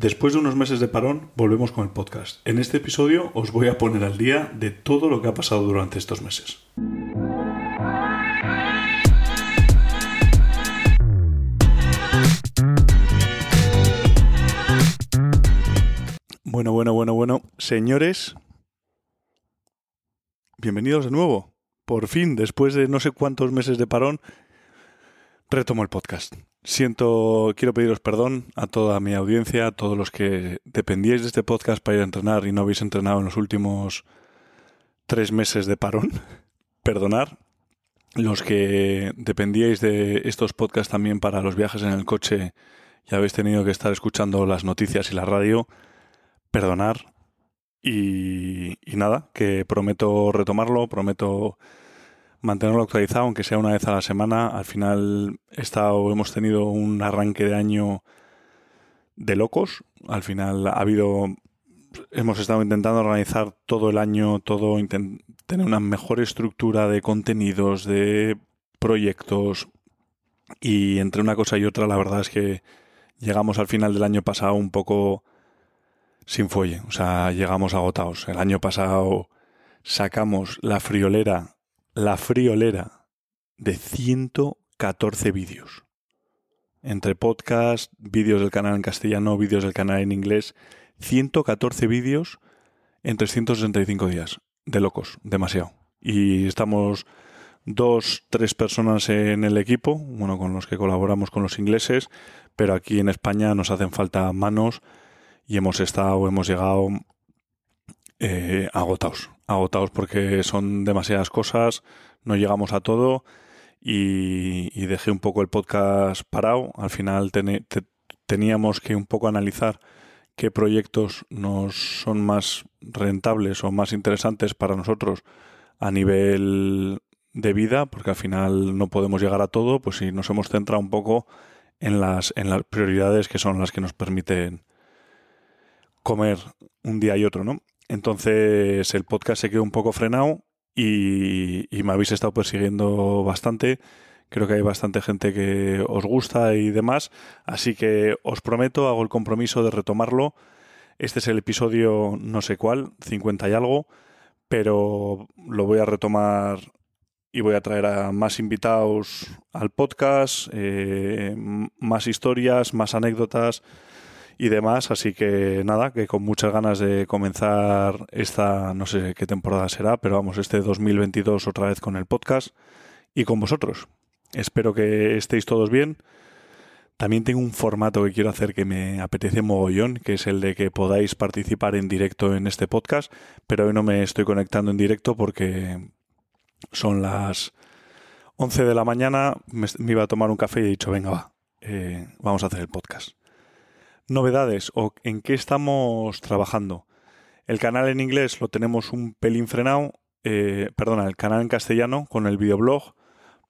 Después de unos meses de parón, volvemos con el podcast. En este episodio os voy a poner al día de todo lo que ha pasado durante estos meses. Bueno, bueno, bueno, bueno. Señores, bienvenidos de nuevo. Por fin, después de no sé cuántos meses de parón, retomo el podcast. Siento, quiero pediros perdón a toda mi audiencia, a todos los que dependíais de este podcast para ir a entrenar y no habéis entrenado en los últimos tres meses de parón. Perdonar. Los que dependíais de estos podcasts también para los viajes en el coche y habéis tenido que estar escuchando las noticias y la radio, perdonar. Y, y nada, que prometo retomarlo, prometo mantenerlo actualizado, aunque sea una vez a la semana. Al final estado, hemos tenido un arranque de año de locos. Al final ha habido, hemos estado intentando organizar todo el año, todo, tener una mejor estructura de contenidos, de proyectos. Y entre una cosa y otra, la verdad es que llegamos al final del año pasado un poco sin fuelle. O sea, llegamos agotados. El año pasado sacamos la friolera la friolera de 114 vídeos. Entre podcast, vídeos del canal en castellano, vídeos del canal en inglés, 114 vídeos en 365 días. De locos, demasiado. Y estamos dos, tres personas en el equipo, bueno, con los que colaboramos con los ingleses, pero aquí en España nos hacen falta manos y hemos estado, hemos llegado eh, agotados. Agotados porque son demasiadas cosas, no llegamos a todo y, dejé un poco el podcast parado. Al final teníamos que un poco analizar qué proyectos nos son más rentables o más interesantes para nosotros a nivel de vida, porque al final no podemos llegar a todo, pues si nos hemos centrado un poco en las, en las prioridades que son las que nos permiten comer un día y otro, ¿no? Entonces el podcast se quedó un poco frenado y, me habéis estado persiguiendo bastante. Creo que hay bastante gente que os gusta y demás. Así que os prometo, hago el compromiso de retomarlo. Este es el episodio no sé cuál, 50 y algo, pero lo voy a retomar y voy a traer a más invitados al podcast, eh, más historias, más anécdotas y demás. Así que nada, que con muchas ganas de comenzar esta, no sé qué temporada será, pero vamos, este 2022 otra vez con el podcast y con vosotros. Espero que estéis todos bien. También tengo un formato que quiero hacer que me apetece mogollón, que es el de que podáis participar en directo en este podcast, pero hoy no me estoy conectando en directo porque son las 11 de la mañana, me, iba a tomar un café y he dicho, venga, va, eh, vamos a hacer el podcast novedades o en qué estamos trabajando. El canal en inglés lo tenemos un pelín frenado, eh, perdona, el canal en castellano con el videoblog,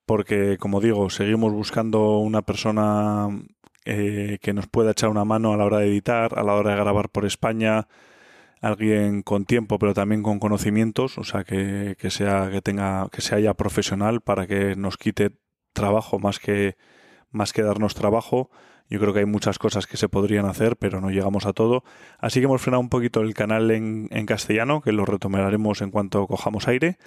porque como digo, seguimos buscando una persona eh, que nos pueda echar una mano a la hora de editar, a la hora de grabar por España, alguien con tiempo pero también con conocimientos, o sea que, que sea que tenga que sea ya profesional para que nos quite trabajo más que más que darnos trabajo yo creo que hay muchas cosas que se podrían hacer, pero no llegamos a todo. Así que hemos frenado un poquito el canal en, castellano, que lo retomaremos en cuanto cojamos aire.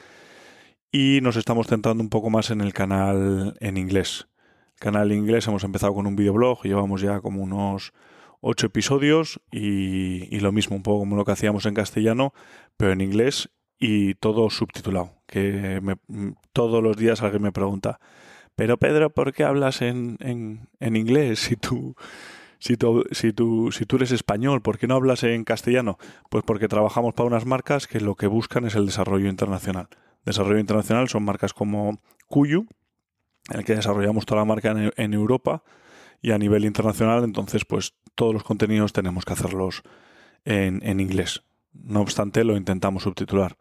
Y nos estamos centrando un poco más en el canal en inglés. El canal en inglés hemos empezado con un videoblog, llevamos ya como unos ocho episodios y, lo mismo, un poco como lo que hacíamos en castellano, pero en inglés y todo subtitulado. Que todos los días alguien me pregunta, pero Pedro, ¿por qué hablas en, en, inglés si tú, si, tú, si, tú, si tú eres español? ¿Por qué no hablas en castellano? Pues porque trabajamos para unas marcas que lo que buscan es el desarrollo internacional. Desarrollo internacional son marcas como Cuyu, en el que desarrollamos toda la marca en, en Europa y a nivel internacional, entonces pues todos los contenidos tenemos que hacerlos en, en inglés. No obstante, lo intentamos subtitular.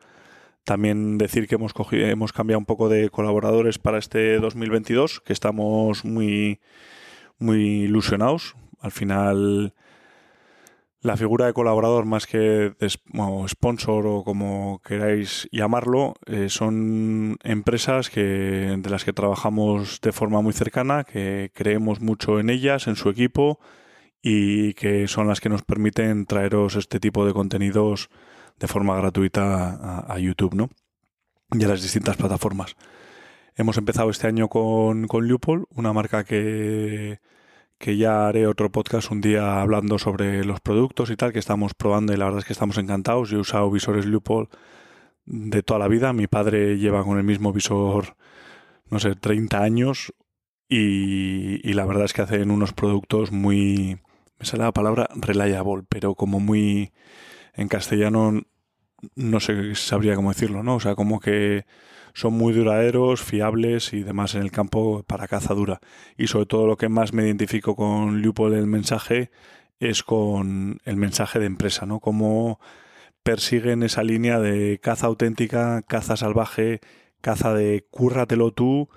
También decir que hemos, cogido, hemos cambiado un poco de colaboradores para este 2022, que estamos muy, muy ilusionados. Al final, la figura de colaborador, más que de, sponsor o como queráis llamarlo, eh, son empresas que, de las que trabajamos de forma muy cercana, que creemos mucho en ellas, en su equipo y que son las que nos permiten traeros este tipo de contenidos de forma gratuita a, YouTube, ¿no? Y a las distintas plataformas. Hemos empezado este año con, con una marca que, que ya haré otro podcast un día hablando sobre los productos y tal que estamos probando y la verdad es que estamos encantados. Yo he usado visores Lupol de toda la vida. Mi padre lleva con el mismo visor, no sé, 30 años y, y la verdad es que hacen unos productos muy, me sale la palabra reliable, pero como muy en castellano no sé sabría cómo decirlo, ¿no? O sea, como que son muy duraderos, fiables y demás en el campo para cazadura. Y sobre todo lo que más me identifico con Leupold el mensaje es con el mensaje de empresa, ¿no? Cómo persiguen esa línea de caza auténtica, caza salvaje, caza de cúrratelo tú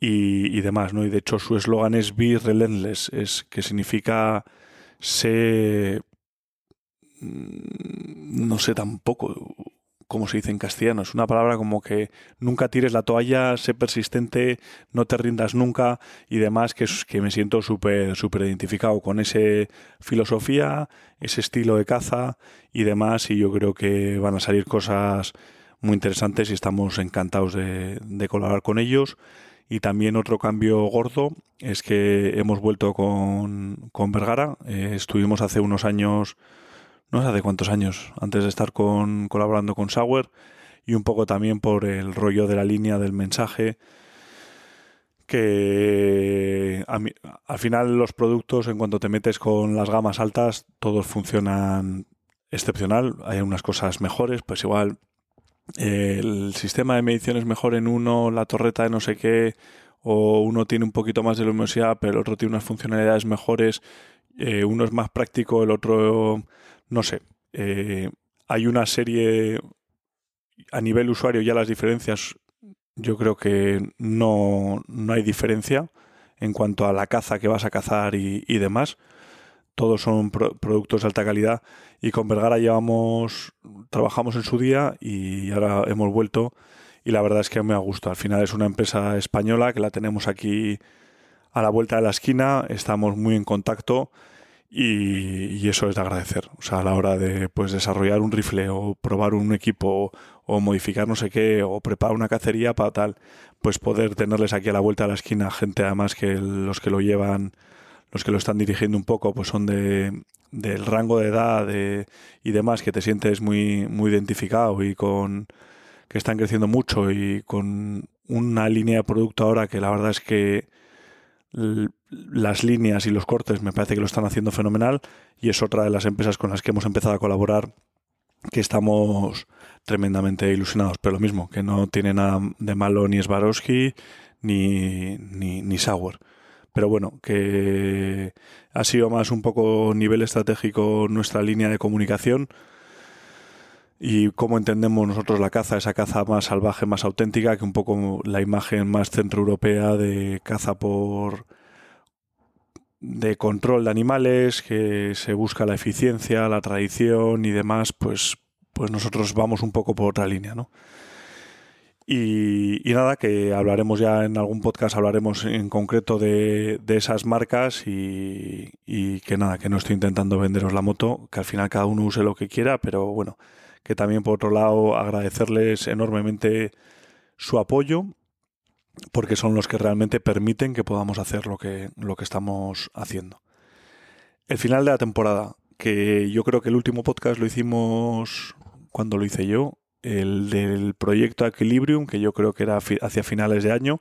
y, y demás, ¿no? Y de hecho su eslogan es Be Relentless, es que significa sé no sé tampoco cómo se dice en castellano, es una palabra como que nunca tires la toalla, sé persistente, no te rindas nunca y demás, que, es, que me siento súper súper identificado con esa filosofía, ese estilo de caza y demás y yo creo que van a salir cosas muy interesantes y estamos encantados de, de colaborar con ellos y también otro cambio gordo es que hemos vuelto con, con Vergara. Eh, estuvimos hace unos años, no sé hace cuántos años, antes de estar con, colaborando con Sauer y un poco también por el rollo de la línea del mensaje que al final los productos en cuanto te metes con las gamas altas todos funcionan excepcional hay unas cosas mejores pues igual el sistema de medición es mejor en uno, la torreta de no sé qué, o uno tiene un poquito más de luminosidad, pero el otro tiene unas funcionalidades mejores, eh, uno es más práctico, el otro, no sé. Eh, hay una serie a nivel usuario ya las diferencias, yo creo que no, no hay diferencia en cuanto a la caza que vas a cazar y, demás todos son productos de alta calidad y con Vergara llevamos, trabajamos en su día y ahora hemos vuelto y la verdad es que me ha gustado. Al final es una empresa española que la tenemos aquí a la vuelta de la esquina, estamos muy en contacto y, eso es de agradecer. O sea, a la hora de pues desarrollar un rifle o probar un equipo o modificar no sé qué o preparar una cacería para tal, pues poder tenerles aquí a la vuelta de la esquina gente además que los que lo llevan los que lo están dirigiendo un poco pues son de, del rango de edad y demás que te sientes muy, muy identificado y con que están creciendo mucho y con una línea de producto ahora que la verdad es que las líneas y los cortes me parece que lo están haciendo fenomenal y es otra de las empresas con las que hemos empezado a colaborar que estamos tremendamente ilusionados, pero lo mismo, que no tiene nada de malo ni Swarovski ni, ni, ni Sauer. Pero bueno, que ha sido más un poco nivel estratégico nuestra línea de comunicación y cómo entendemos nosotros la caza, esa caza más salvaje, más auténtica, que un poco la imagen más centroeuropea de caza por de control de animales, que se busca la eficiencia, la tradición y demás, pues, pues nosotros vamos un poco por otra línea, ¿no? Y, nada, que hablaremos ya en algún podcast, hablaremos en concreto de, esas marcas y, que nada, que no estoy intentando venderos la moto, que al final cada uno use lo que quiera, pero bueno, que también por otro lado agradecerles enormemente su apoyo, porque son los que realmente permiten que podamos hacer lo que, lo que estamos haciendo. El final de la temporada, que yo creo que el último podcast lo hicimos cuando lo hice yo, el del proyecto Equilibrium, que yo creo que era hacia finales de año,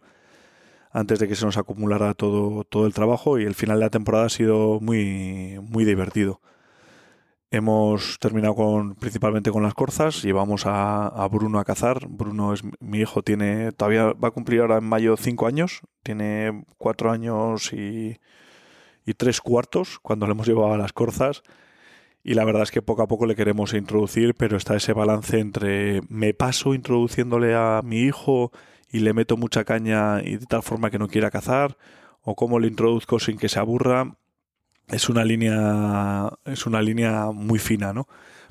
antes de que se nos acumulara todo, todo el trabajo, y el final de la temporada ha sido muy, muy divertido. Hemos terminado con, principalmente con las corzas, llevamos a, Bruno a cazar. Bruno es mi hijo, tiene todavía va a cumplir ahora en mayo cinco años, tiene cuatro años y tres cuartos cuando le hemos llevado a las corzas y la verdad es que poco a poco le queremos introducir, pero está ese balance entre me paso introduciéndole a mi hijo y le meto mucha caña y de tal forma que no quiera cazar, o cómo le introduzco sin que se aburra. Es una línea, es una línea muy fina, ¿no?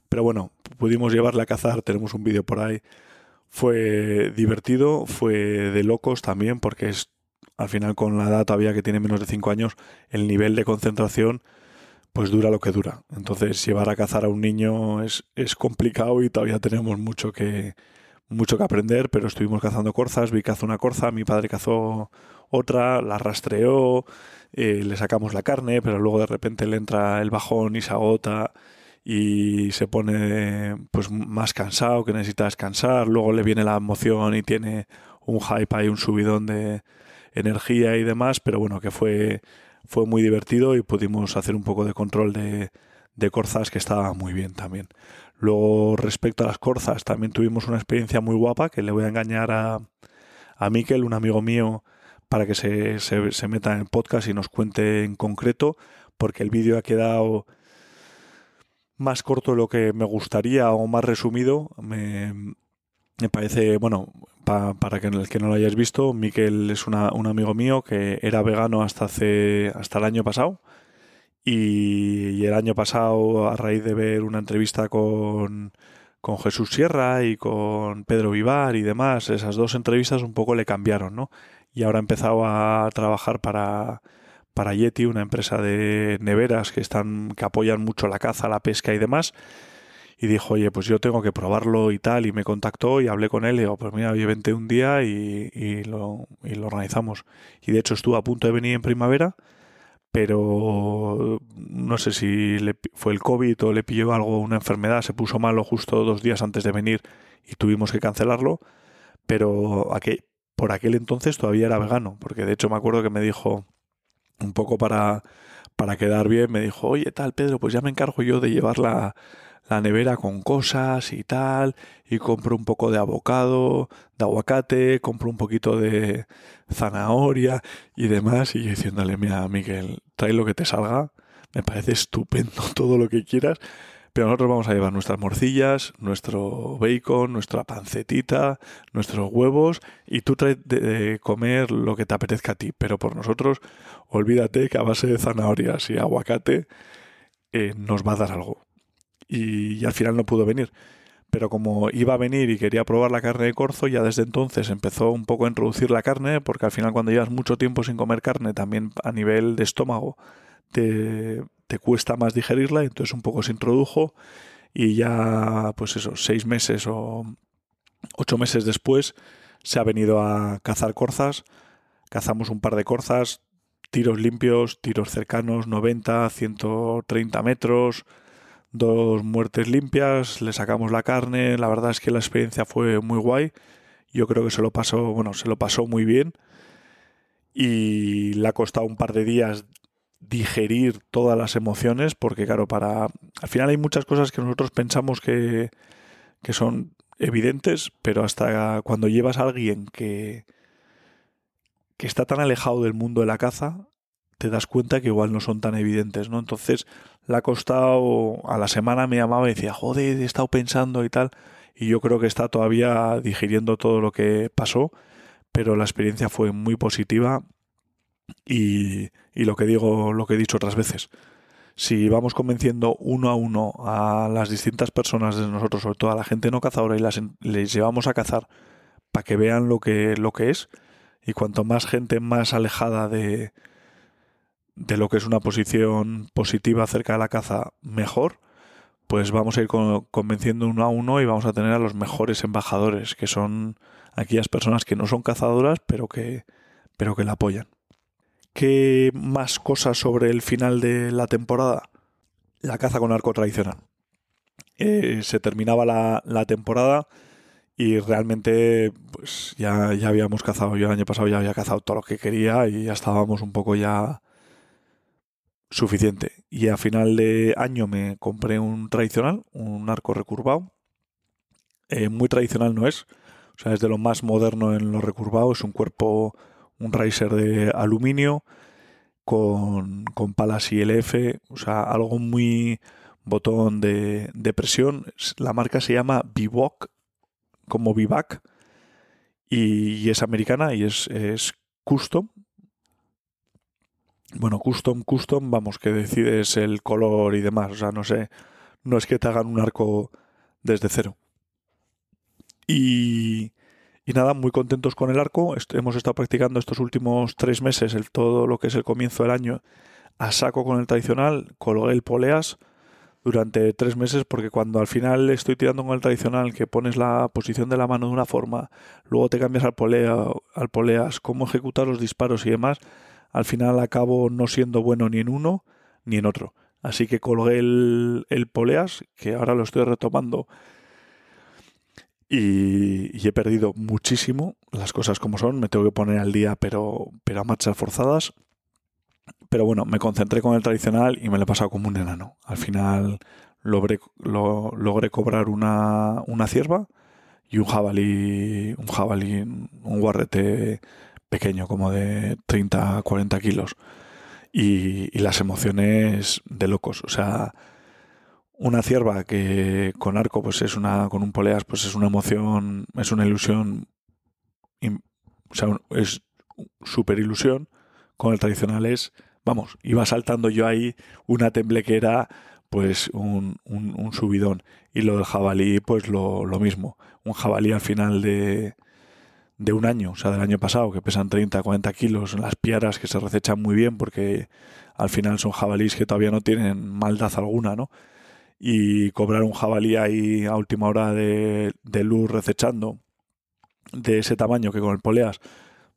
Pero bueno, pudimos llevarle a cazar, tenemos un vídeo por ahí. Fue divertido, fue de locos también, porque es al final con la edad todavía que tiene menos de 5 años, el nivel de concentración pues dura lo que dura. Entonces llevar a cazar a un niño es, es complicado y todavía tenemos mucho que, mucho que aprender, pero estuvimos cazando corzas, vi cazó una corza, mi padre cazó otra, la rastreó, eh, le sacamos la carne, pero luego de repente le entra el bajón y se agota y se pone pues más cansado, que necesita descansar, luego le viene la emoción y tiene un hype y un subidón de energía y demás, pero bueno, que fue, fue muy divertido y pudimos hacer un poco de control de, de corzas que estaba muy bien también. Luego, respecto a las corzas, también tuvimos una experiencia muy guapa que le voy a engañar a, a Miquel, un amigo mío, para que se, se, meta en el podcast y nos cuente en concreto, porque el vídeo ha quedado más corto de lo que me gustaría o más resumido. Me, me parece, bueno, para que el que no lo hayáis visto, Miquel es un amigo mío que era vegano hasta hace hasta el año pasado y, el año pasado, a raíz de ver una entrevista con, con Jesús Sierra y con Pedro Vivar y demás, esas dos entrevistas un poco le cambiaron, ¿no? Y ahora ha empezado a trabajar para, para Yeti, una empresa de neveras que están, que apoyan mucho la caza, la pesca y demás. Y dijo, oye, pues yo tengo que probarlo y tal, y me contactó y hablé con él y digo, pues mira, oye, vente un día y, y, lo, y lo organizamos. Y de hecho estuvo a punto de venir en primavera pero no sé si le, fue el COVID o le pilló algo, una enfermedad, se puso malo justo dos días antes de venir y tuvimos que cancelarlo, pero por aquel entonces todavía era vegano, porque de hecho me acuerdo que me dijo, un poco para, para quedar bien, me dijo, oye tal Pedro, pues ya me encargo yo de llevar la, la nevera con cosas y tal, y compro un poco de abocado, de aguacate, compro un poquito de zanahoria y demás, y yo diciéndole, mira, Miguel, trae lo que te salga, me parece estupendo todo lo que quieras, pero nosotros vamos a llevar nuestras morcillas, nuestro bacon, nuestra pancetita, nuestros huevos, y tú traes de comer lo que te apetezca a ti, pero por nosotros, olvídate que a base de zanahorias y aguacate eh, nos va a dar algo y, al final no pudo venir. Pero como iba a venir y quería probar la carne de corzo, ya desde entonces empezó un poco a introducir la carne, porque al final cuando llevas mucho tiempo sin comer carne, también a nivel de estómago, te, te cuesta más digerirla, entonces un poco se introdujo y ya, pues eso, seis meses o ocho meses después se ha venido a cazar corzas. Cazamos un par de corzas, tiros limpios, tiros cercanos, 90, 130 metros, dos muertes limpias, le sacamos la carne, la verdad es que la experiencia fue muy guay, yo creo que se lo pasó, bueno, se lo pasó muy bien. Y le ha costado un par de días digerir todas las emociones porque claro, para al final hay muchas cosas que nosotros pensamos que, que son evidentes, pero hasta cuando llevas a alguien que que está tan alejado del mundo de la caza, te das cuenta que igual no son tan evidentes, ¿no? Entonces le ha costado, a la semana me llamaba y decía, joder, he estado pensando y tal, y yo creo que está todavía digiriendo todo lo que pasó, pero la experiencia fue muy positiva y, y lo que digo, lo que he dicho otras veces, si vamos convenciendo uno a uno a las distintas personas de nosotros, sobre todo a la gente no cazadora, y las, les llevamos a cazar para que vean lo que, lo que es, y cuanto más gente más alejada de, de lo que es una posición positiva acerca de la caza mejor, pues vamos a ir convenciendo uno a uno y vamos a tener a los mejores embajadores, que son aquellas personas que no son cazadoras, pero que, pero que la apoyan. ¿Qué más cosas sobre el final de la temporada? La caza con arco tradicional. Eh, se terminaba la, la, temporada y realmente pues ya, ya habíamos cazado, yo el año pasado ya había cazado todo lo que quería y ya estábamos un poco ya suficiente. Y a final de año me compré un tradicional, un arco recurvado. Eh, muy tradicional no es, o sea, es de lo más moderno en lo recurvado. Es un cuerpo, un riser de aluminio con, con palas ILF, o sea, algo muy botón de, de presión. La marca se llama Bivok, como Vivac, y, y, es americana y es, es custom, bueno, custom, custom, vamos, que decides el color y demás. O sea, no sé, no es que te hagan un arco desde cero. Y, y nada, muy contentos con el arco. hemos estado practicando estos últimos tres meses, todo lo que es el comienzo del año, a saco con el tradicional, colgué el poleas durante tres meses porque cuando al final estoy tirando con el tradicional que pones la posición de la mano de una forma, luego te cambias al, polea, al poleas, cómo ejecutar los disparos y demás, al final acabo no siendo bueno ni en uno ni en otro. Así que colgué el, poleas, que ahora lo estoy retomando y, he perdido muchísimo las cosas como son. Me tengo que poner al día, pero, pero a marchas forzadas. Pero bueno, me concentré con el tradicional y me lo he pasado como un enano. Al final logré, logré cobrar una, una cierva y un jabalí, un jabalí, un guarrete pequeño, como de 30 40 kilos. Y, las emociones de locos. O sea, una cierva que con arco pues es una con un poleas pues es una emoción es una ilusión o sea es super ilusión con el tradicional es vamos iba saltando yo ahí una temblequera pues un, un, subidón y lo del jabalí pues lo, lo, mismo un jabalí al final de de un año o sea del año pasado que pesan 30 40 kilos las piaras que se recechan muy bien porque al final son jabalís que todavía no tienen maldad alguna no y cobrar un jabalí ahí a última hora de, luz recechando de ese tamaño que con el poleas,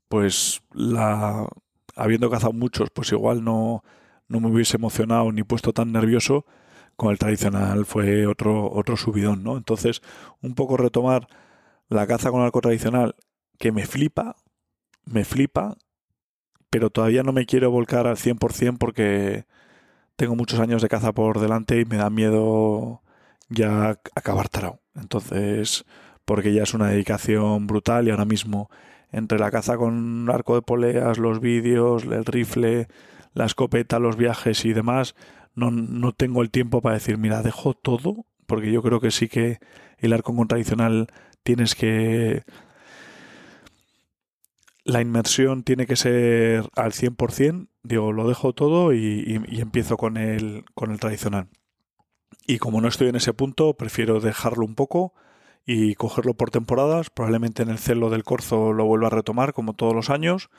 pues la habiendo cazado muchos, pues igual no, no me hubiese emocionado ni puesto tan nervioso. Con el tradicional fue otro, otro subidón, ¿no? Entonces, un poco retomar la caza con arco tradicional, que me flipa, me flipa, pero todavía no me quiero volcar al 100% porque tengo muchos años de caza por delante y me da miedo ya acabar tarao. Entonces, porque ya es una dedicación brutal y ahora mismo entre la caza con arco de poleas, los vídeos, el rifle, la escopeta, los viajes y demás, no, no tengo el tiempo para decir, mira, dejo todo, porque yo creo que sí que el arco con tradicional tienes que la inmersión tiene que ser al 100%, digo, lo dejo todo y, empiezo con el, con el tradicional. Y como no estoy en ese punto, prefiero dejarlo un poco y cogerlo por temporadas. Probablemente en el celo del corzo lo vuelva a retomar como todos los años.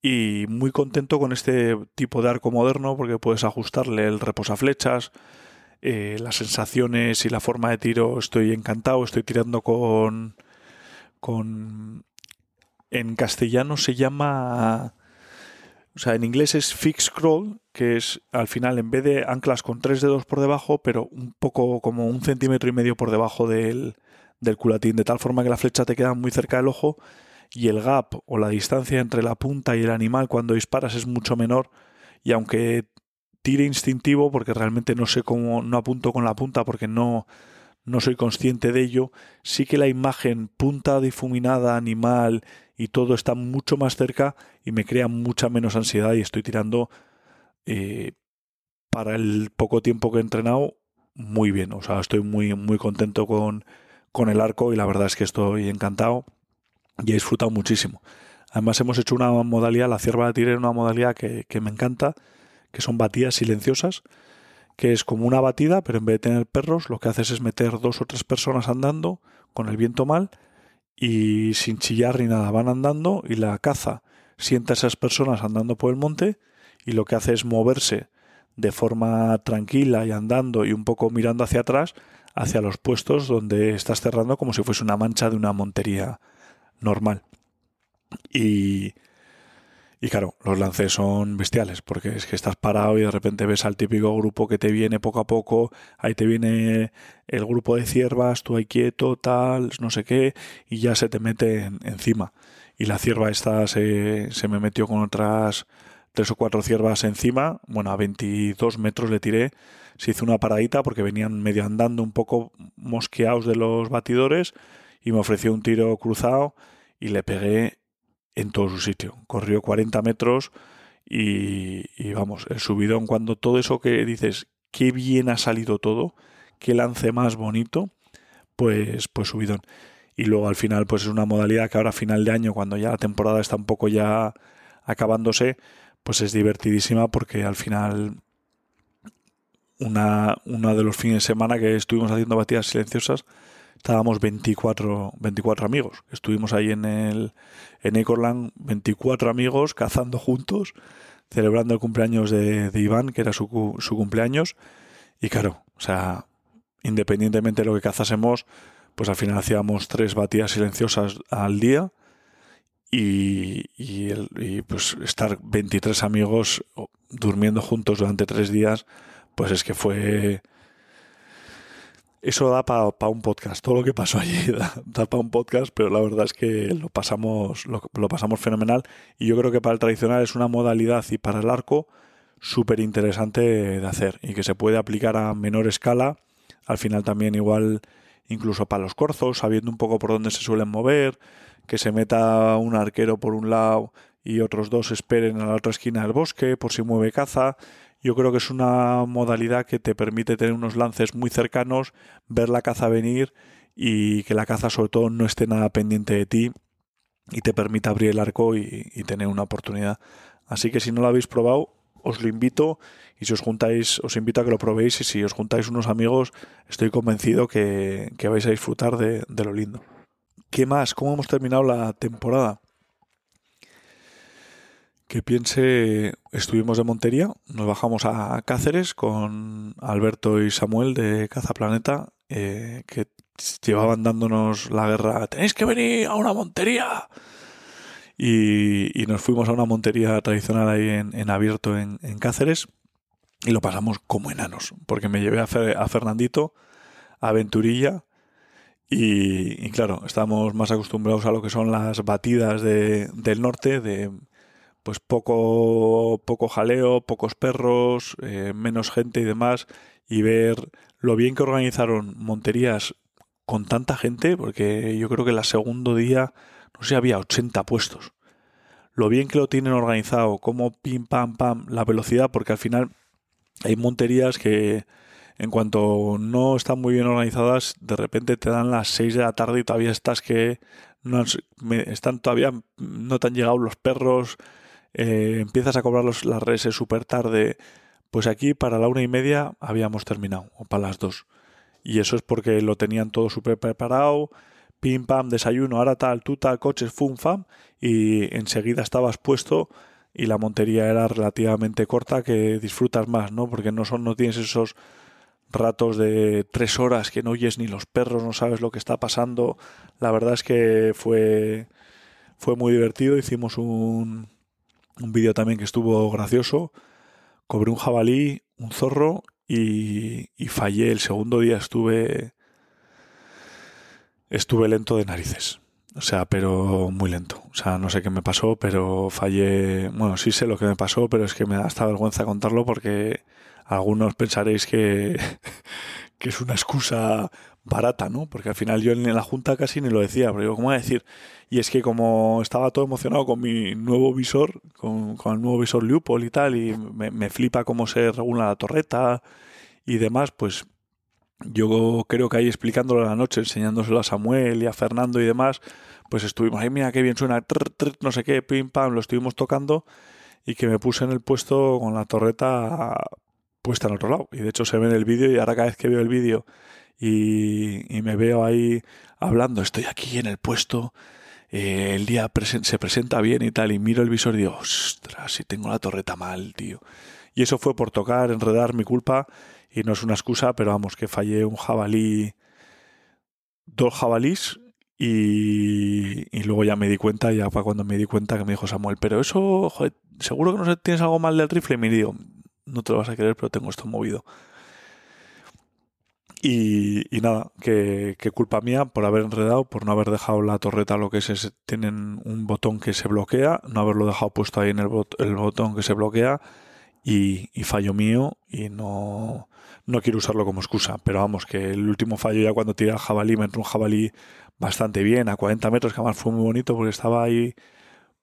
Y muy contento con este tipo de arco moderno porque puedes ajustarle el reposaflechas, eh, las sensaciones y la forma de tiro. Estoy encantado, estoy tirando con, con en castellano se llama... O sea, en inglés es fix scroll, que es al final en vez de anclas con tres dedos por debajo, pero un poco como un centímetro y medio por debajo del, del culatín, de tal forma que la flecha te queda muy cerca del ojo y el gap o la distancia entre la punta y el animal cuando disparas es mucho menor. Y aunque tire instintivo porque realmente no sé cómo no apunto con la punta porque no no soy consciente de ello, sí que la imagen punta difuminada, animal y todo está mucho más cerca y me crea mucha menos ansiedad y estoy tirando eh, para el poco tiempo que he entrenado muy bien. O sea, estoy muy, muy contento con, con el arco y la verdad es que estoy encantado y he disfrutado muchísimo. Además hemos hecho una modalidad, la cierva de tiro una modalidad que, que me encanta, que son batidas silenciosas que es como una batida, pero en vez de tener perros, lo que haces es meter dos o tres personas andando con el viento mal y sin chillar ni nada, van andando y la caza sienta a esas personas andando por el monte y lo que hace es moverse de forma tranquila y andando y un poco mirando hacia atrás hacia los puestos donde estás cerrando como si fuese una mancha de una montería normal. Y, y claro, los lances son bestiales, porque es que estás parado y de repente ves al típico grupo que te viene poco a poco, ahí te viene el grupo de ciervas, tú ahí quieto, tal, no sé qué, y ya se te mete encima. Y la cierva esta se, se me metió con otras tres o cuatro ciervas encima, bueno, a 22 metros le tiré, se hizo una paradita porque venían medio andando un poco mosqueados de los batidores y me ofreció un tiro cruzado y le pegué en todo su sitio. Corrió 40 metros y, vamos, el subidón, cuando todo eso que dices, qué bien ha salido todo, qué lance más bonito, pues, pues subidón. Y luego al final, pues es una modalidad que ahora a final de año, cuando ya la temporada está un poco ya acabándose, pues es divertidísima porque al final una, una de los fines de semana que estuvimos haciendo batidas silenciosas, estábamos 24, 24 amigos. Estuvimos ahí en el en Ecorland 24 amigos cazando juntos celebrando el cumpleaños de, Iván, que era su, su, cumpleaños. Y claro, o sea, independientemente de lo que cazásemos, pues al final hacíamos tres batidas silenciosas al día. Y, y, pues estar 23 amigos durmiendo juntos durante tres días, pues es que fue eso da para un podcast. Todo lo que pasó allí da, para un podcast, pero la verdad es que lo pasamos, lo, pasamos fenomenal. Y yo creo que para el tradicional es una modalidad y para el arco súper interesante de hacer y que se puede aplicar a menor escala. Al final también igual incluso para los corzos, sabiendo un poco por dónde se suelen mover, que se meta un arquero por un lado y otros dos esperen a la otra esquina del bosque por si mueve caza yo creo que es una modalidad que te permite tener unos lances muy cercanos, ver la caza venir y que la caza sobre todo no esté nada pendiente de ti y te permite abrir el arco y, tener una oportunidad. Así que si no lo habéis probado, os lo invito y si os juntáis, os invito a que lo probéis y si os juntáis unos amigos, estoy convencido que, vais a disfrutar de lo lindo. ¿Qué más? ¿Cómo hemos terminado la temporada? Que piense, estuvimos de Montería, nos bajamos a Cáceres con Alberto y Samuel de Cazaplaneta, eh, que llevaban dándonos la guerra, tenéis que venir a una montería. Y, nos fuimos a una montería tradicional ahí en, abierto en, Cáceres y lo pasamos como enanos, porque me llevé a, Fernandito, a Venturilla, y, claro, estamos más acostumbrados a lo que son las batidas del norte, de pues poco, poco jaleo, pocos perros, eh, menos gente y demás, y ver lo bien que organizaron Monterías con tanta gente, porque yo creo que el segundo día, no sé, había 80 puestos. Lo bien que lo tienen organizado, como pim, pam, pam, la velocidad, porque al final hay monterías que en cuanto no están muy bien organizadas, de repente te dan las 6 de la tarde y todavía estás que no están todavía no te han llegado los perros, eh, empiezas a cobrar las redes súper tarde, pues aquí para la una y media habíamos terminado, o para las dos. Y eso es porque lo tenían todo súper preparado, pim pam, desayuno, ahora tal, tú tal, coches, fum fam, y enseguida estabas puesto y la montería era relativamente corta que disfrutas más, ¿no? Porque no son, no tienes esos ratos de tres horas que no oyes ni los perros, no sabes lo que está pasando. La verdad es que fue, fue muy divertido. Hicimos un, un vídeo también que estuvo gracioso. Cobré un jabalí, un zorro y, fallé. El segundo día estuve. Estuve lento de narices. O sea, pero muy lento. O sea, no sé qué me pasó, pero fallé. Bueno, sí sé lo que me pasó, pero es que me da hasta vergüenza contarlo porque algunos pensaréis que, que es una excusa barata, ¿no? Porque al final yo en la junta casi ni lo decía, pero digo, ¿cómo voy a decir? Y es que como estaba todo emocionado con mi nuevo visor, con, el nuevo visor Leupold y tal, y me, flipa cómo se regula la torreta y demás, pues yo creo que ahí explicándolo en la noche, enseñándoselo a Samuel y a Fernando y demás, pues estuvimos, ahí mira qué bien suena, no sé qué, pim pam, lo estuvimos tocando y que me puse en el puesto con la torreta puesta en otro lado. Y de hecho se ve en el vídeo y ahora cada vez que veo el vídeo y, me veo ahí hablando, estoy aquí en el puesto, eh, el día se presenta bien y tal, y miro el visor y digo, ostras, si tengo la torreta mal, tío. Y eso fue por tocar, enredar mi culpa, y no es una excusa, pero vamos, que fallé un jabalí, dos jabalís, y, y, luego ya me di cuenta, ya fue cuando me di cuenta que me dijo Samuel, pero eso, joder, seguro que no tienes algo mal del rifle. Y me digo, no te lo vas a creer, pero tengo esto movido. Y, nada, que, culpa mía por haber enredado, por no haber dejado la torreta lo que es, tienen un botón que se bloquea, no haberlo dejado puesto ahí en el, el botón que se bloquea y, fallo mío y no, no quiero usarlo como excusa. Pero vamos, que el último fallo ya cuando tiré al jabalí, me entró un jabalí bastante bien, a 40 metros, que además fue muy bonito porque estaba ahí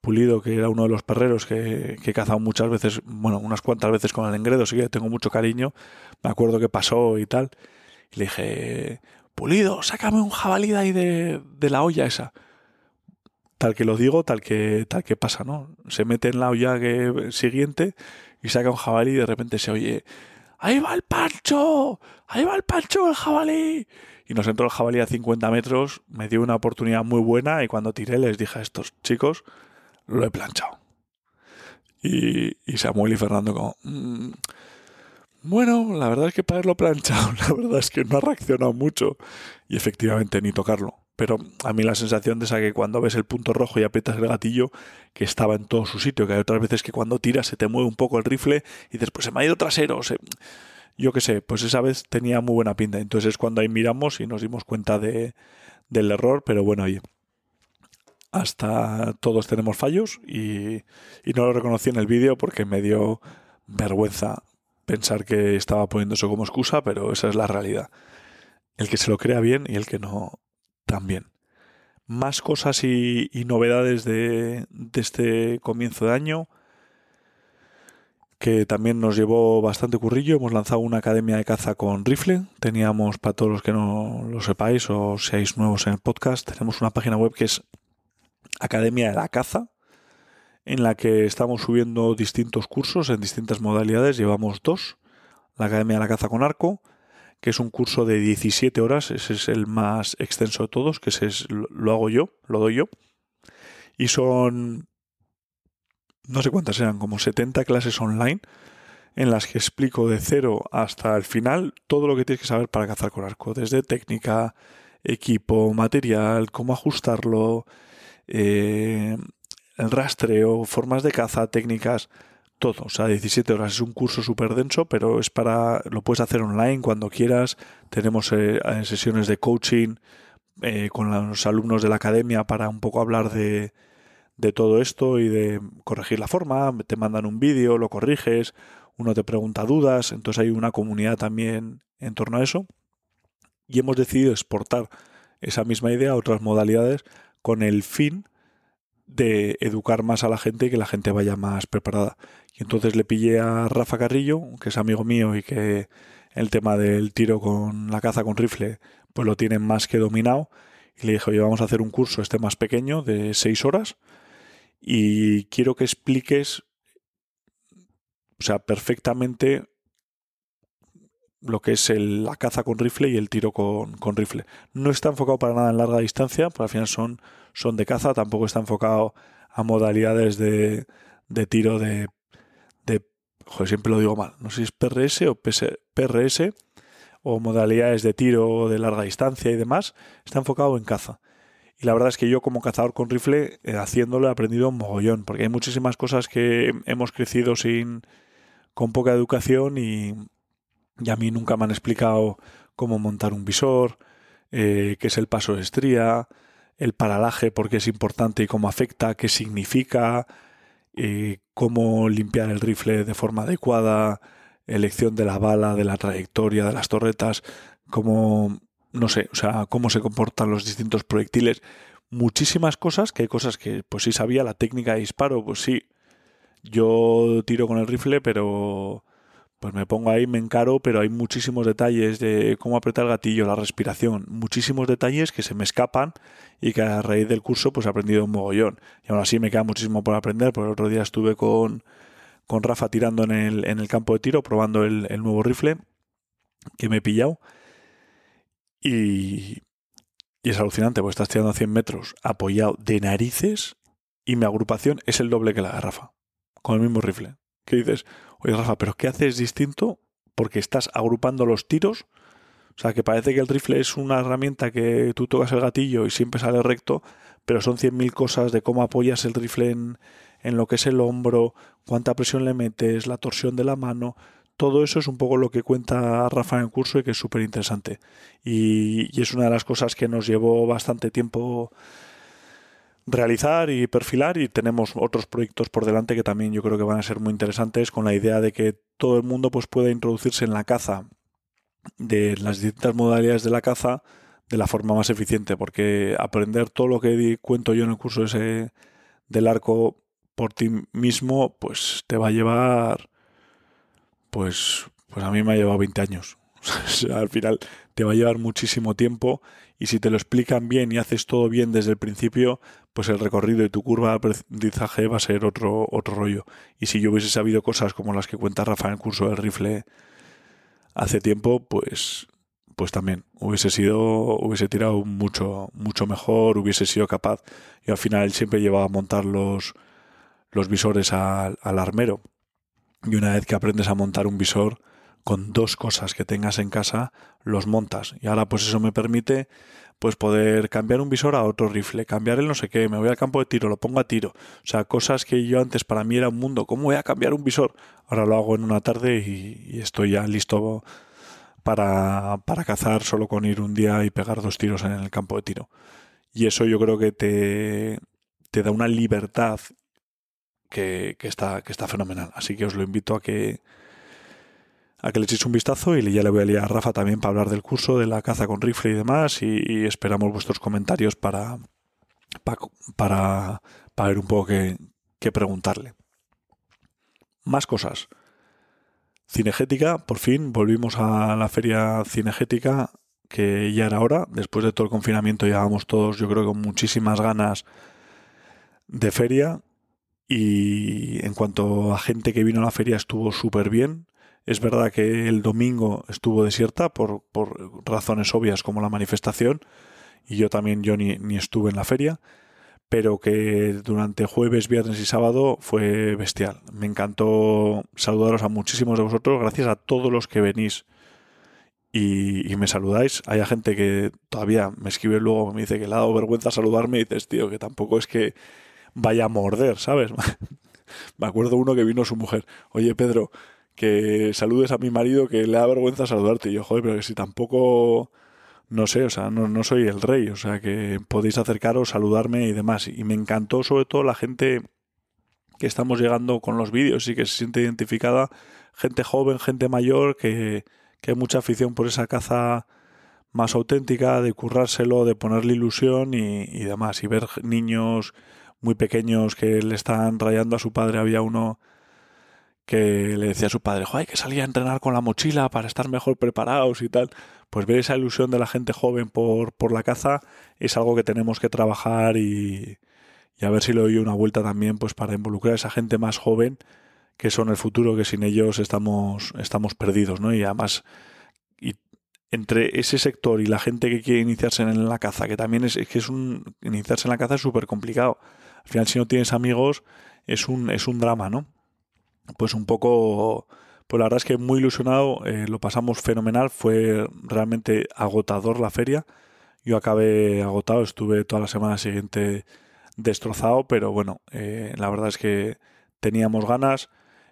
Pulido, que era uno de los perreros que, que he cazado muchas veces, bueno, unas cuantas veces con el engredo, sí que tengo mucho cariño. Me acuerdo que pasó y tal. Y le dije, Pulido, sácame un jabalí de ahí de, la olla esa. Tal que lo digo, tal que, tal que pasa, ¿no? Se mete en la olla que, siguiente y saca un jabalí y de repente se oye, ¡ahí va el pancho! ¡ahí va el pancho, el jabalí! Y nos entró el jabalí a 50 metros, me dio una oportunidad muy buena y cuando tiré les dije a estos chicos, lo he planchado. Y, Samuel y Fernando como... Mm, bueno, la verdad es que para haberlo planchado, la verdad es que no ha reaccionado mucho. Y efectivamente ni tocarlo. Pero a mí la sensación de esa que cuando ves el punto rojo y aprietas el gatillo, que estaba en todo su sitio, que hay otras veces que cuando tiras se te mueve un poco el rifle y dices, pues se me ha ido trasero. Yo qué sé, pues esa vez tenía muy buena pinta. Entonces es cuando ahí miramos y nos dimos cuenta de, del error, pero bueno, oye, hasta todos tenemos fallos y, no lo reconocí en el vídeo porque me dio vergüenza pensar que estaba poniendo eso como excusa, pero esa es la realidad. El que se lo crea bien y el que no también. Más cosas y, novedades de, de, este comienzo de año que también nos llevó bastante currillo. Hemos lanzado una academia de caza con rifle. Teníamos, para todos los que no lo sepáis o seáis nuevos en el podcast, tenemos una página web que es Academia de la Caza, en la que estamos subiendo distintos cursos en distintas modalidades. Llevamos dos. La Academia de la Caza con Arco, que es un curso de 17 horas. Ese es el más extenso de todos, que ese es, lo hago yo, lo doy yo. Y son, no sé cuántas eran, como 70 clases online en las que explico de cero hasta el final todo lo que tienes que saber para cazar con arco, desde técnica, equipo, material, cómo ajustarlo, eh, el rastreo, formas de caza, técnicas, todo. O sea, 17 horas es un curso súper denso, pero es para. lo puedes hacer online cuando quieras. Tenemos eh, sesiones de coaching eh, con los alumnos de la academia para un poco hablar de, de todo esto y de corregir la forma. Te mandan un vídeo, lo corriges, uno te pregunta dudas. Entonces hay una comunidad también en torno a eso. Y hemos decidido exportar esa misma idea a otras modalidades con el fin de educar más a la gente y que la gente vaya más preparada. Y entonces le pillé a Rafa Carrillo, que es amigo mío y que el tema del tiro con la caza con rifle pues lo tiene más que dominado. Y le dije, oye, vamos a hacer un curso este más pequeño de seis horas y quiero que expliques, o sea, perfectamente lo que es la caza con rifle y el tiro con, rifle. No está enfocado para nada en larga distancia, pero al final son, son de caza, tampoco está enfocado a modalidades de, de tiro de, de... Joder, siempre lo digo mal, no sé si es PRS o PRS o modalidades de tiro de larga distancia y demás, está enfocado en caza. Y la verdad es que yo como cazador con rifle, eh, haciéndolo he aprendido un mogollón, porque hay muchísimas cosas que hemos crecido sin con poca educación y, y a mí nunca me han explicado cómo montar un visor, eh, qué es el paso de estría, el paralaje, por qué es importante y cómo afecta, qué significa, eh, cómo limpiar el rifle de forma adecuada, elección de la bala, de la trayectoria, de las torretas, cómo, no sé, o sea, cómo se comportan los distintos proyectiles. Muchísimas cosas, que hay cosas que pues sí sabía, la técnica de disparo, pues sí, yo tiro con el rifle, pero pues me pongo ahí, me encaro, pero hay muchísimos detalles de cómo apretar el gatillo, la respiración, muchísimos detalles que se me escapan y que a raíz del curso pues he aprendido un mogollón. Y aún así me queda muchísimo por aprender, porque el otro día estuve con, con Rafa tirando en el, en el campo de tiro, probando el, nuevo rifle que me he pillado. Y, y es alucinante, porque estás tirando a 100 metros apoyado de narices y mi agrupación es el doble que la de Rafa, con el mismo rifle. ¿Qué dices, Oye, Rafa, ¿pero qué haces distinto? Porque estás agrupando los tiros. O sea, que parece que el rifle es una herramienta que tú tocas el gatillo y siempre sale recto, pero son 100.000 cosas de cómo apoyas el rifle en, en lo que es el hombro, cuánta presión le metes, la torsión de la mano. Todo eso es un poco lo que cuenta Rafa en el curso y que es súper interesante. Y, y, es una de las cosas que nos llevó bastante tiempo realizar y perfilar y tenemos otros proyectos por delante que también yo creo que van a ser muy interesantes con la idea de que todo el mundo pues pueda introducirse en la caza de las distintas modalidades de la caza de la forma más eficiente porque aprender todo lo que cuento yo en el curso ese del arco por ti mismo pues te va a llevar pues pues a mí me ha llevado 20 años. Al final te va a llevar muchísimo tiempo y si te lo explican bien y haces todo bien desde el principio, pues el recorrido y tu curva de aprendizaje va a ser otro, otro rollo. Y si yo hubiese sabido cosas como las que cuenta Rafa en el curso del rifle hace tiempo, pues, pues también hubiese sido, hubiese tirado mucho, mucho mejor, hubiese sido capaz. Y al final él siempre llevaba a montar los, los visores al, al armero. Y una vez que aprendes a montar un visor, con dos cosas que tengas en casa, los montas. Y ahora pues eso me permite pues poder cambiar un visor a otro rifle, cambiar el no sé qué, me voy al campo de tiro, lo pongo a tiro. O sea, cosas que yo antes para mí era un mundo, ¿cómo voy a cambiar un visor? Ahora lo hago en una tarde y, estoy ya listo para, para cazar solo con ir un día y pegar dos tiros en el campo de tiro. Y eso yo creo que te, te da una libertad que, que, está, que está fenomenal. Así que os lo invito a que, a que le echéis un vistazo y ya le voy a liar a Rafa también para hablar del curso, de la caza con rifle y demás y, esperamos vuestros comentarios para, para, para, ver un poco qué, qué preguntarle. Más cosas. Cinegética, por fin volvimos a la feria cinegética que ya era hora. Después de todo el confinamiento llevábamos todos, yo creo, con muchísimas ganas de feria. Y en cuanto a gente que vino a la feria estuvo súper bien. Es verdad que el domingo estuvo desierta por, por razones obvias como la manifestación y yo también yo ni, ni, estuve en la feria, pero que durante jueves, viernes y sábado fue bestial. Me encantó saludaros a muchísimos de vosotros, gracias a todos los que venís y, y me saludáis. Hay gente que todavía me escribe luego, me dice que le ha dado vergüenza saludarme y dices, tío, que tampoco es que vaya a morder, ¿sabes? me acuerdo uno que vino su mujer, oye Pedro, que saludes a mi marido que le da vergüenza saludarte. Y yo, joder, pero que si tampoco, no sé, o sea, no, no soy el rey, o sea, que podéis acercaros, saludarme y demás. Y me encantó sobre todo la gente que estamos llegando con los vídeos y que se siente identificada, gente joven, gente mayor, que, que hay mucha afición por esa caza más auténtica, de currárselo, de ponerle ilusión y, y demás. Y ver niños muy pequeños que le están rayando a su padre, había uno que le decía a su padre, hay que salir a entrenar con la mochila para estar mejor preparados y tal. Pues ver esa ilusión de la gente joven por, por la caza es algo que tenemos que trabajar y, y a ver si le doy una vuelta también pues para involucrar a esa gente más joven que son el futuro, que sin ellos estamos, estamos perdidos, ¿no? Y además, y entre ese sector y la gente que quiere iniciarse en la caza, que también es, es que es un, iniciarse en la caza es súper complicado. Al final, si no tienes amigos, es un, es un drama, ¿no? Pues un poco, pues la verdad es que muy ilusionado, eh, lo pasamos fenomenal, fue realmente agotador la feria. Yo acabé agotado, estuve toda la semana siguiente destrozado, pero bueno, eh, la verdad es que teníamos ganas.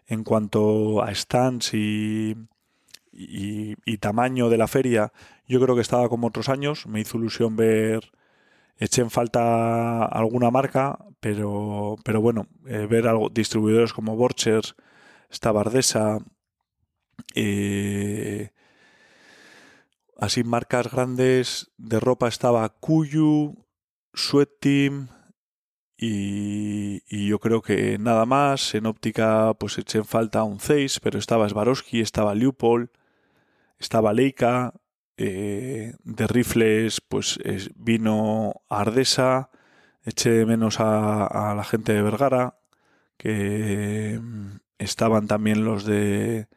En cuanto a stands y, y, tamaño de la feria, yo creo que estaba como otros años. Me hizo ilusión ver, eché en falta alguna marca, pero, pero bueno, eh, ver algo, distribuidores como Borchers, estaba Ardesa, eh, así marcas grandes de ropa estaba Kuyu, Sweat Team y, yo creo que nada más. En óptica pues eché en falta un 6, pero estaba Swarovski, estaba Leupold, estaba Leica. Eh, de rifles pues vino Ardesa, eché menos a, a la gente de Vergara, que estaban también los de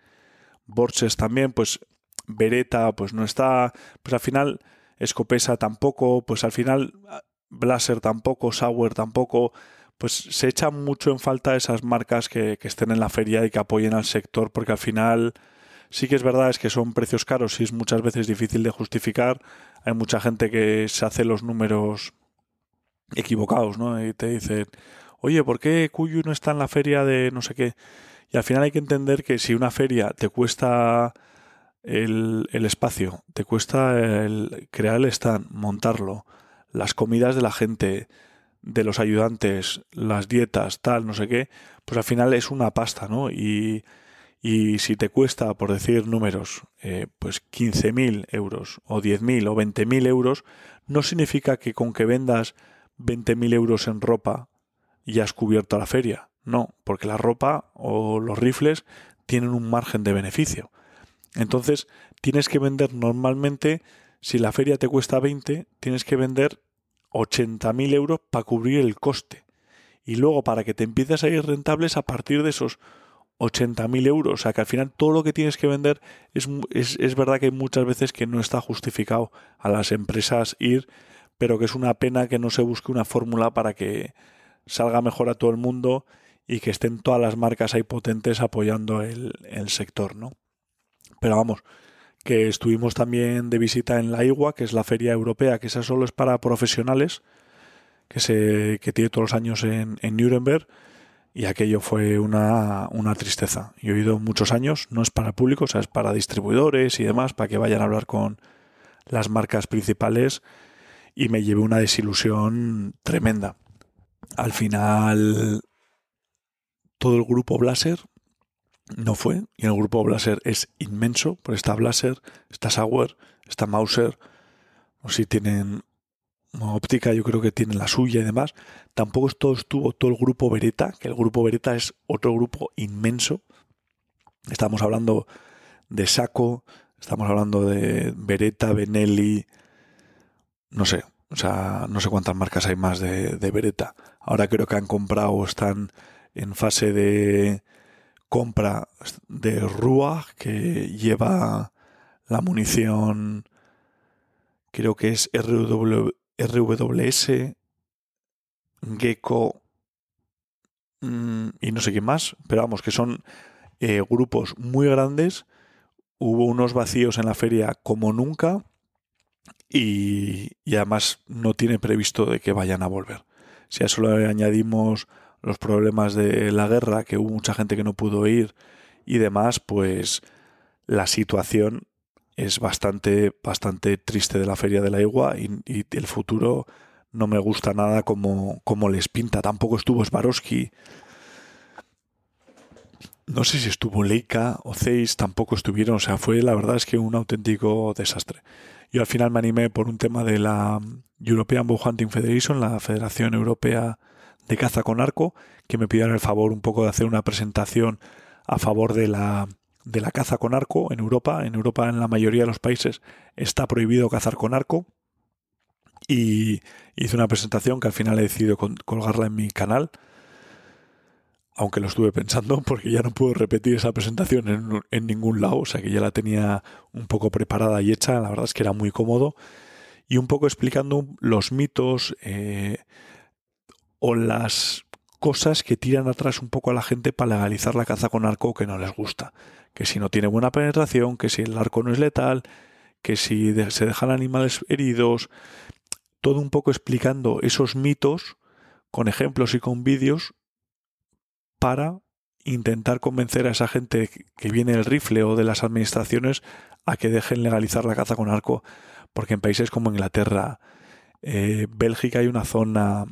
Borges también, pues Beretta pues no está, pues al final Escopesa tampoco, pues al final Blaser tampoco, Sauer tampoco, pues se echa mucho en falta esas marcas que, que, estén en la feria y que apoyen al sector, porque al final sí que es verdad es que son precios caros y es muchas veces difícil de justificar. Hay mucha gente que se hace los números equivocados, ¿no? Y te dice, oye, ¿por qué Cuyu no está en la feria de no sé qué? Y al final hay que entender que si una feria te cuesta el, el espacio, te cuesta el crear el stand, montarlo, las comidas de la gente, de los ayudantes, las dietas, tal, no sé qué, pues al final es una pasta, ¿no? Y, y si te cuesta, por decir números, eh, pues 15.000 euros o 10.000 o 20.000 euros, no significa que con que vendas 20.000 euros en ropa ya has cubierto la feria. No, porque la ropa o los rifles tienen un margen de beneficio. Entonces, tienes que vender normalmente, si la feria te cuesta 20, tienes que vender 80.000 euros para cubrir el coste. Y luego, para que te empieces a ir rentables a partir de esos 80.000 euros. O sea, que al final todo lo que tienes que vender es, es, es verdad que muchas veces que no está justificado a las empresas ir, pero que es una pena que no se busque una fórmula para que salga mejor a todo el mundo y que estén todas las marcas ahí potentes apoyando el, sector, ¿no? Pero vamos, que estuvimos también de visita en la IWA, que es la feria europea, que esa solo es para profesionales, que, se, que tiene todos los años en, en Nuremberg, y aquello fue una, una, tristeza. Yo he ido muchos años, no es para el público, o sea, es para distribuidores y demás, para que vayan a hablar con las marcas principales, y me llevé una desilusión tremenda. Al final todo el grupo Blaser no fue, y el grupo Blaser es inmenso, pues está Blaser, está Sauer, está Mauser, o si tienen óptica, yo creo que tienen la suya y demás. Tampoco todo estuvo todo el grupo Beretta, que el grupo Beretta es otro grupo inmenso. Estamos hablando de Saco, estamos hablando de Beretta, Benelli, no sé, o sea, no sé cuántas marcas hay más de, de Beretta. Ahora creo que han comprado, o están en fase de compra de Rua, que lleva la munición, creo que es RW, RWS, Gecko mm, y no sé qué más, pero vamos, que son eh, grupos muy grandes. Hubo unos vacíos en la feria como nunca y, y además no tiene previsto de que vayan a volver. Si a eso le añadimos los problemas de la guerra, que hubo mucha gente que no pudo ir y demás, pues la situación es bastante, bastante triste de la Feria de la Igua y, el futuro no me gusta nada como, como les pinta. Tampoco estuvo Swarovski. No sé si estuvo Leica o Zeiss, tampoco estuvieron. O sea, fue la verdad es que un auténtico desastre. Yo al final me animé por un tema de la European Bow Hunting Federation, la Federación Europea de caza con arco, que me pidieron el favor un poco de hacer una presentación a favor de la, de la caza con arco en Europa. En Europa, en la mayoría de los países, está prohibido cazar con arco. Y hice una presentación que al final he decidido colgarla en mi canal. Aunque lo estuve pensando, porque ya no puedo repetir esa presentación en, en ningún lado. O sea que ya la tenía un poco preparada y hecha. La verdad es que era muy cómodo. Y un poco explicando los mitos, eh, o las cosas que tiran atrás un poco a la gente para legalizar la caza con arco que no les gusta. Que si no tiene buena penetración, que si el arco no es letal, que si se dejan animales heridos, todo un poco explicando esos mitos con ejemplos y con vídeos para intentar convencer a esa gente que viene del rifle o de las administraciones a que dejen legalizar la caza con arco. Porque en países como Inglaterra, eh, Bélgica hay una zona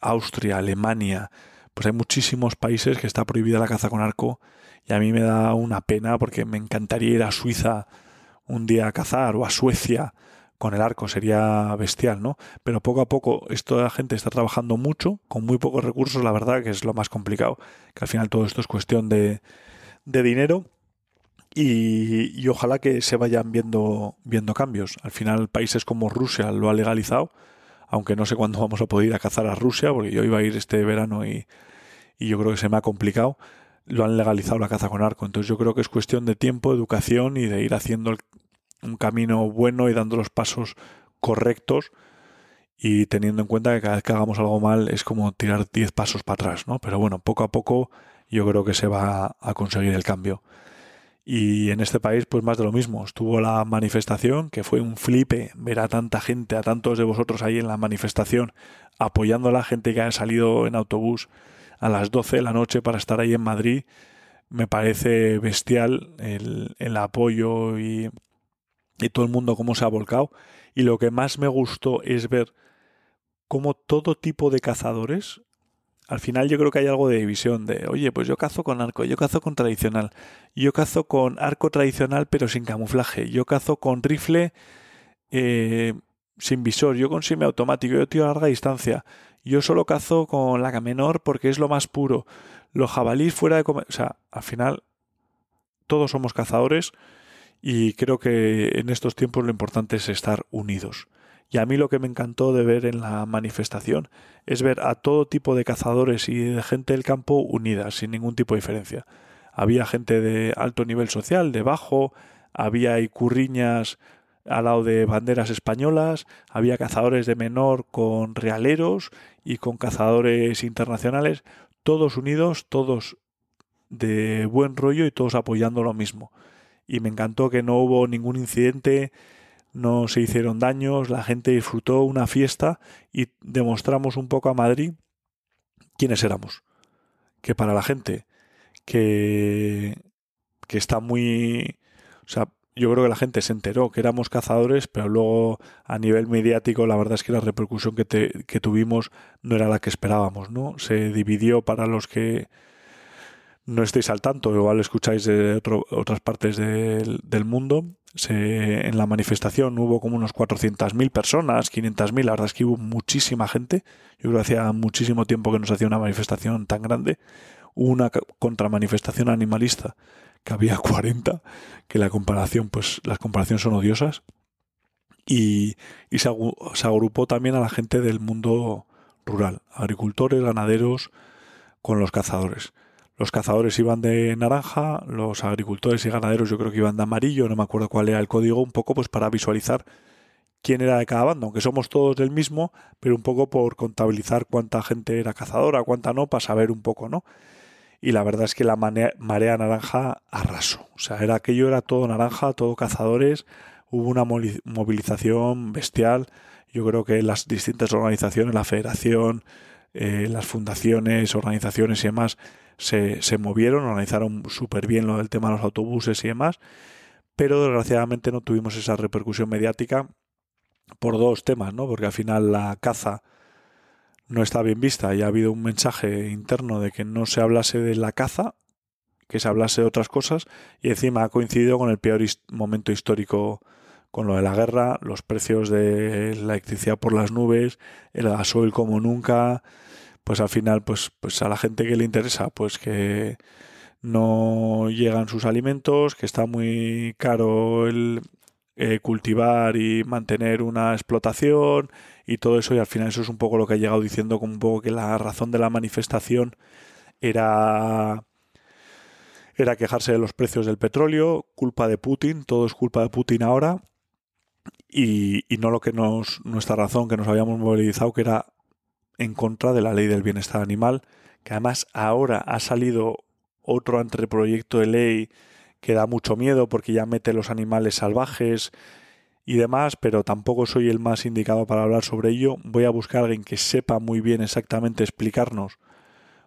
Austria, Alemania, pues hay muchísimos países que está prohibida la caza con arco y a mí me da una pena porque me encantaría ir a Suiza un día a cazar o a Suecia con el arco, sería bestial, ¿no? Pero poco a poco esto la gente está trabajando mucho, con muy pocos recursos, la verdad que es lo más complicado, que al final todo esto es cuestión de, de dinero y, y, ojalá que se vayan viendo, viendo cambios. Al final países como Rusia lo ha legalizado, aunque no sé cuándo vamos a poder ir a cazar a Rusia, porque yo iba a ir este verano y, yo creo que se me ha complicado. Lo han legalizado la caza con arco, entonces yo creo que es cuestión de tiempo, educación y de ir haciendo un camino bueno y dando los pasos correctos y teniendo en cuenta que cada vez que hagamos algo mal es como tirar 10 pasos para atrás, ¿no? Pero bueno, poco a poco yo creo que se va a conseguir el cambio. Y en este país, pues más de lo mismo. Estuvo la manifestación, que fue un flipe ver a tanta gente, a tantos de vosotros ahí en la manifestación, apoyando a la gente que ha salido en autobús a las 12 de la noche para estar ahí en Madrid. Me parece bestial el, el apoyo y, y todo el mundo cómo se ha volcado. Y lo que más me gustó es ver cómo todo tipo de cazadores al final yo creo que hay algo de división de, oye, pues yo cazo con arco, yo cazo con tradicional, yo cazo con arco tradicional pero sin camuflaje, yo cazo con rifle eh, sin visor, yo con semiautomático, yo tiro a larga distancia, yo solo cazo con la menor porque es lo más puro, los jabalís fuera de... O sea, al final todos somos cazadores y creo que en estos tiempos lo importante es estar unidos. Y a mí lo que me encantó de ver en la manifestación es ver a todo tipo de cazadores y de gente del campo unidas, sin ningún tipo de diferencia. Había gente de alto nivel social, de bajo, había curriñas al lado de banderas españolas, había cazadores de menor con realeros y con cazadores internacionales, todos unidos, todos de buen rollo y todos apoyando lo mismo. Y me encantó que no hubo ningún incidente, no se hicieron daños, la gente disfrutó una fiesta y demostramos un poco a Madrid quiénes éramos. Que para la gente que, que está muy... O sea, yo creo que la gente se enteró que éramos cazadores, pero luego a nivel mediático la verdad es que la repercusión que, que tuvimos no era la que esperábamos, ¿no? Se dividió para los que no estéis al tanto, igual escucháis de otras partes del, mundo. Se, en la manifestación hubo como unos 400.000 personas, 500.000, la verdad es que hubo muchísima gente. Yo creo que hacía muchísimo tiempo que no se hacía una manifestación tan grande. Hubo una contramanifestación animalista que había 40, que la comparación, pues las comparaciones son odiosas. Y, y se, se agrupó también a la gente del mundo rural, agricultores, ganaderos, con los cazadores. Los cazadores iban de naranja, los agricultores y ganaderos yo creo que iban de amarillo, no me acuerdo cuál era el código, un poco pues para visualizar quién era de cada bando, aunque somos todos del mismo, pero un poco por contabilizar cuánta gente era cazadora, cuánta no, para saber un poco, ¿no? Y la verdad es que la marea, naranja arrasó. O sea, era aquello era todo naranja, todo cazadores, hubo una movilización bestial. Yo creo que las distintas organizaciones, la federación, eh, las fundaciones, organizaciones y demás, se, se movieron, organizaron súper bien lo del tema de los autobuses y demás, pero desgraciadamente no tuvimos esa repercusión mediática por dos temas, ¿no? Porque al final la caza no está bien vista y ha habido un mensaje interno de que no se hablase de la caza, que se hablase de otras cosas y encima ha coincidido con el peor momento histórico con lo de la guerra, los precios de la electricidad por las nubes, el gasoil como nunca, pues al final, pues, pues a la gente que le interesa, pues que no llegan sus alimentos, que está muy caro el eh, cultivar y mantener una explotación y todo eso, y al final eso es un poco lo que ha llegado diciendo como un poco que la razón de la manifestación era era quejarse de los precios del petróleo, culpa de Putin, todo es culpa de Putin ahora, y, y no lo que nos, nuestra razón que nos habíamos movilizado, que era en contra de la ley del bienestar animal, que además ahora ha salido otro anteproyecto de ley que da mucho miedo porque ya mete los animales salvajes y demás, pero tampoco soy el más indicado para hablar sobre ello. Voy a buscar a alguien que sepa muy bien exactamente explicarnos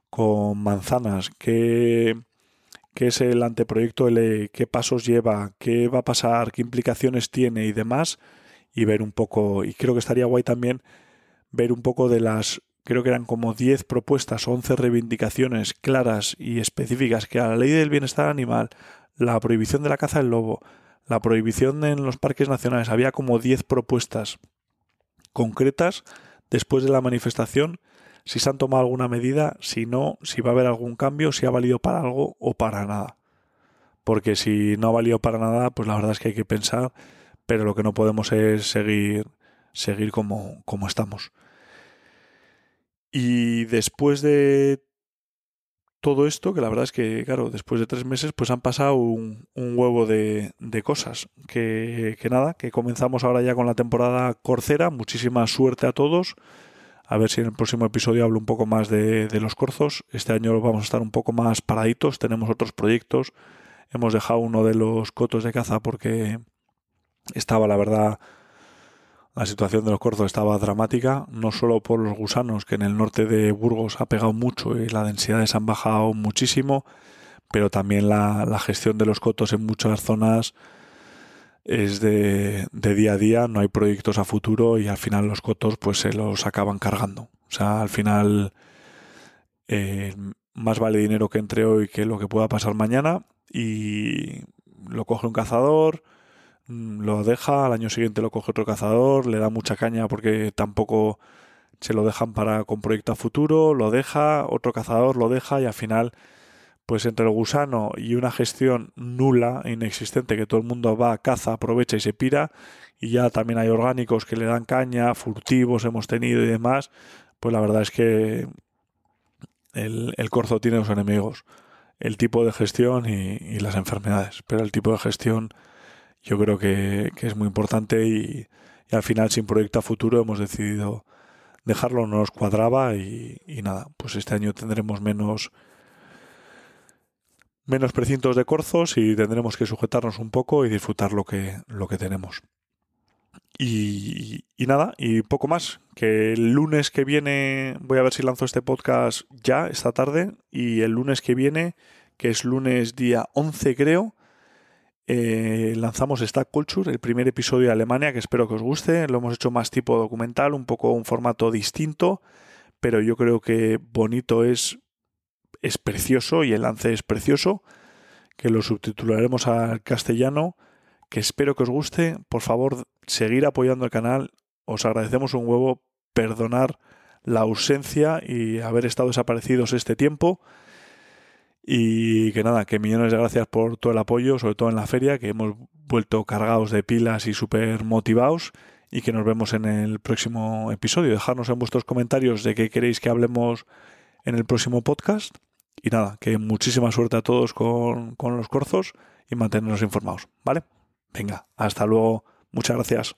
con manzanas qué, qué es el anteproyecto de ley, qué pasos lleva, qué va a pasar, qué implicaciones tiene y demás, y ver un poco, y creo que estaría guay también ver un poco de las, creo que eran como 10 propuestas, 11 reivindicaciones claras y específicas que a la ley del bienestar animal, la prohibición de la caza del lobo, la prohibición en los parques nacionales, había como 10 propuestas concretas después de la manifestación, si se han tomado alguna medida, si no, si va a haber algún cambio, si ha valido para algo o para nada. Porque si no ha valido para nada, pues la verdad es que hay que pensar, pero lo que no podemos es seguir seguir como, como estamos. Y después de todo esto, que la verdad es que, claro, después de tres meses, pues han pasado un, huevo de, cosas. Que, que, nada, que comenzamos ahora ya con la temporada corcera. Muchísima suerte a todos. A ver si en el próximo episodio hablo un poco más de, de los corzos. Este año vamos a estar un poco más paraditos. Tenemos otros proyectos. Hemos dejado uno de los cotos de caza porque estaba, la verdad, la situación de los corzos estaba dramática, no solo por los gusanos, que en el norte de Burgos ha pegado mucho y las densidades han bajado muchísimo, pero también la, gestión de los cotos en muchas zonas es de, día a día, no hay proyectos a futuro y al final los cotos pues se los acaban cargando. O sea, al final eh, más vale dinero que entre hoy que lo que pueda pasar mañana y lo coge un cazador, lo deja, al año siguiente lo coge otro cazador, le da mucha caña porque tampoco se lo dejan para con proyecto a futuro, lo deja, otro cazador lo deja y al final, pues entre el gusano y una gestión nula, inexistente, que todo el mundo va, caza, aprovecha y se pira, y ya también hay orgánicos que le dan caña, furtivos hemos tenido y demás, pues la verdad es que el, el corzo tiene dos enemigos, el tipo de gestión y las enfermedades, pero el tipo de gestión yo creo que, es muy importante y, al final sin proyecto a futuro hemos decidido dejarlo no nos cuadraba y, nada, pues este año tendremos menos menos precintos de corzos y tendremos que sujetarnos un poco y disfrutar lo que, lo que tenemos. Y, y, nada, y poco más. Que el lunes que viene, voy a ver si lanzo este podcast ya, esta tarde, y el lunes que viene, que es lunes día 11 creo, eh, lanzamos Stack Culture, el primer episodio de Alemania, que espero que os guste. Lo hemos hecho más tipo documental, un poco un formato distinto, pero yo creo que bonito es, es precioso y el lance es precioso, que lo subtitularemos al castellano, que espero que os guste. Por favor, seguir apoyando el canal. Os agradecemos un huevo, perdonar la ausencia y haber estado desaparecidos este tiempo. Y que nada, que millones de gracias por todo el apoyo, sobre todo en la feria, que hemos vuelto cargados de pilas y súper motivados y que nos vemos en el próximo episodio. Dejadnos en vuestros comentarios de qué queréis que hablemos en el próximo podcast. Y nada, que muchísima suerte a todos con, con los corzos y mantenernos informados, ¿vale? Venga, hasta luego. Muchas gracias.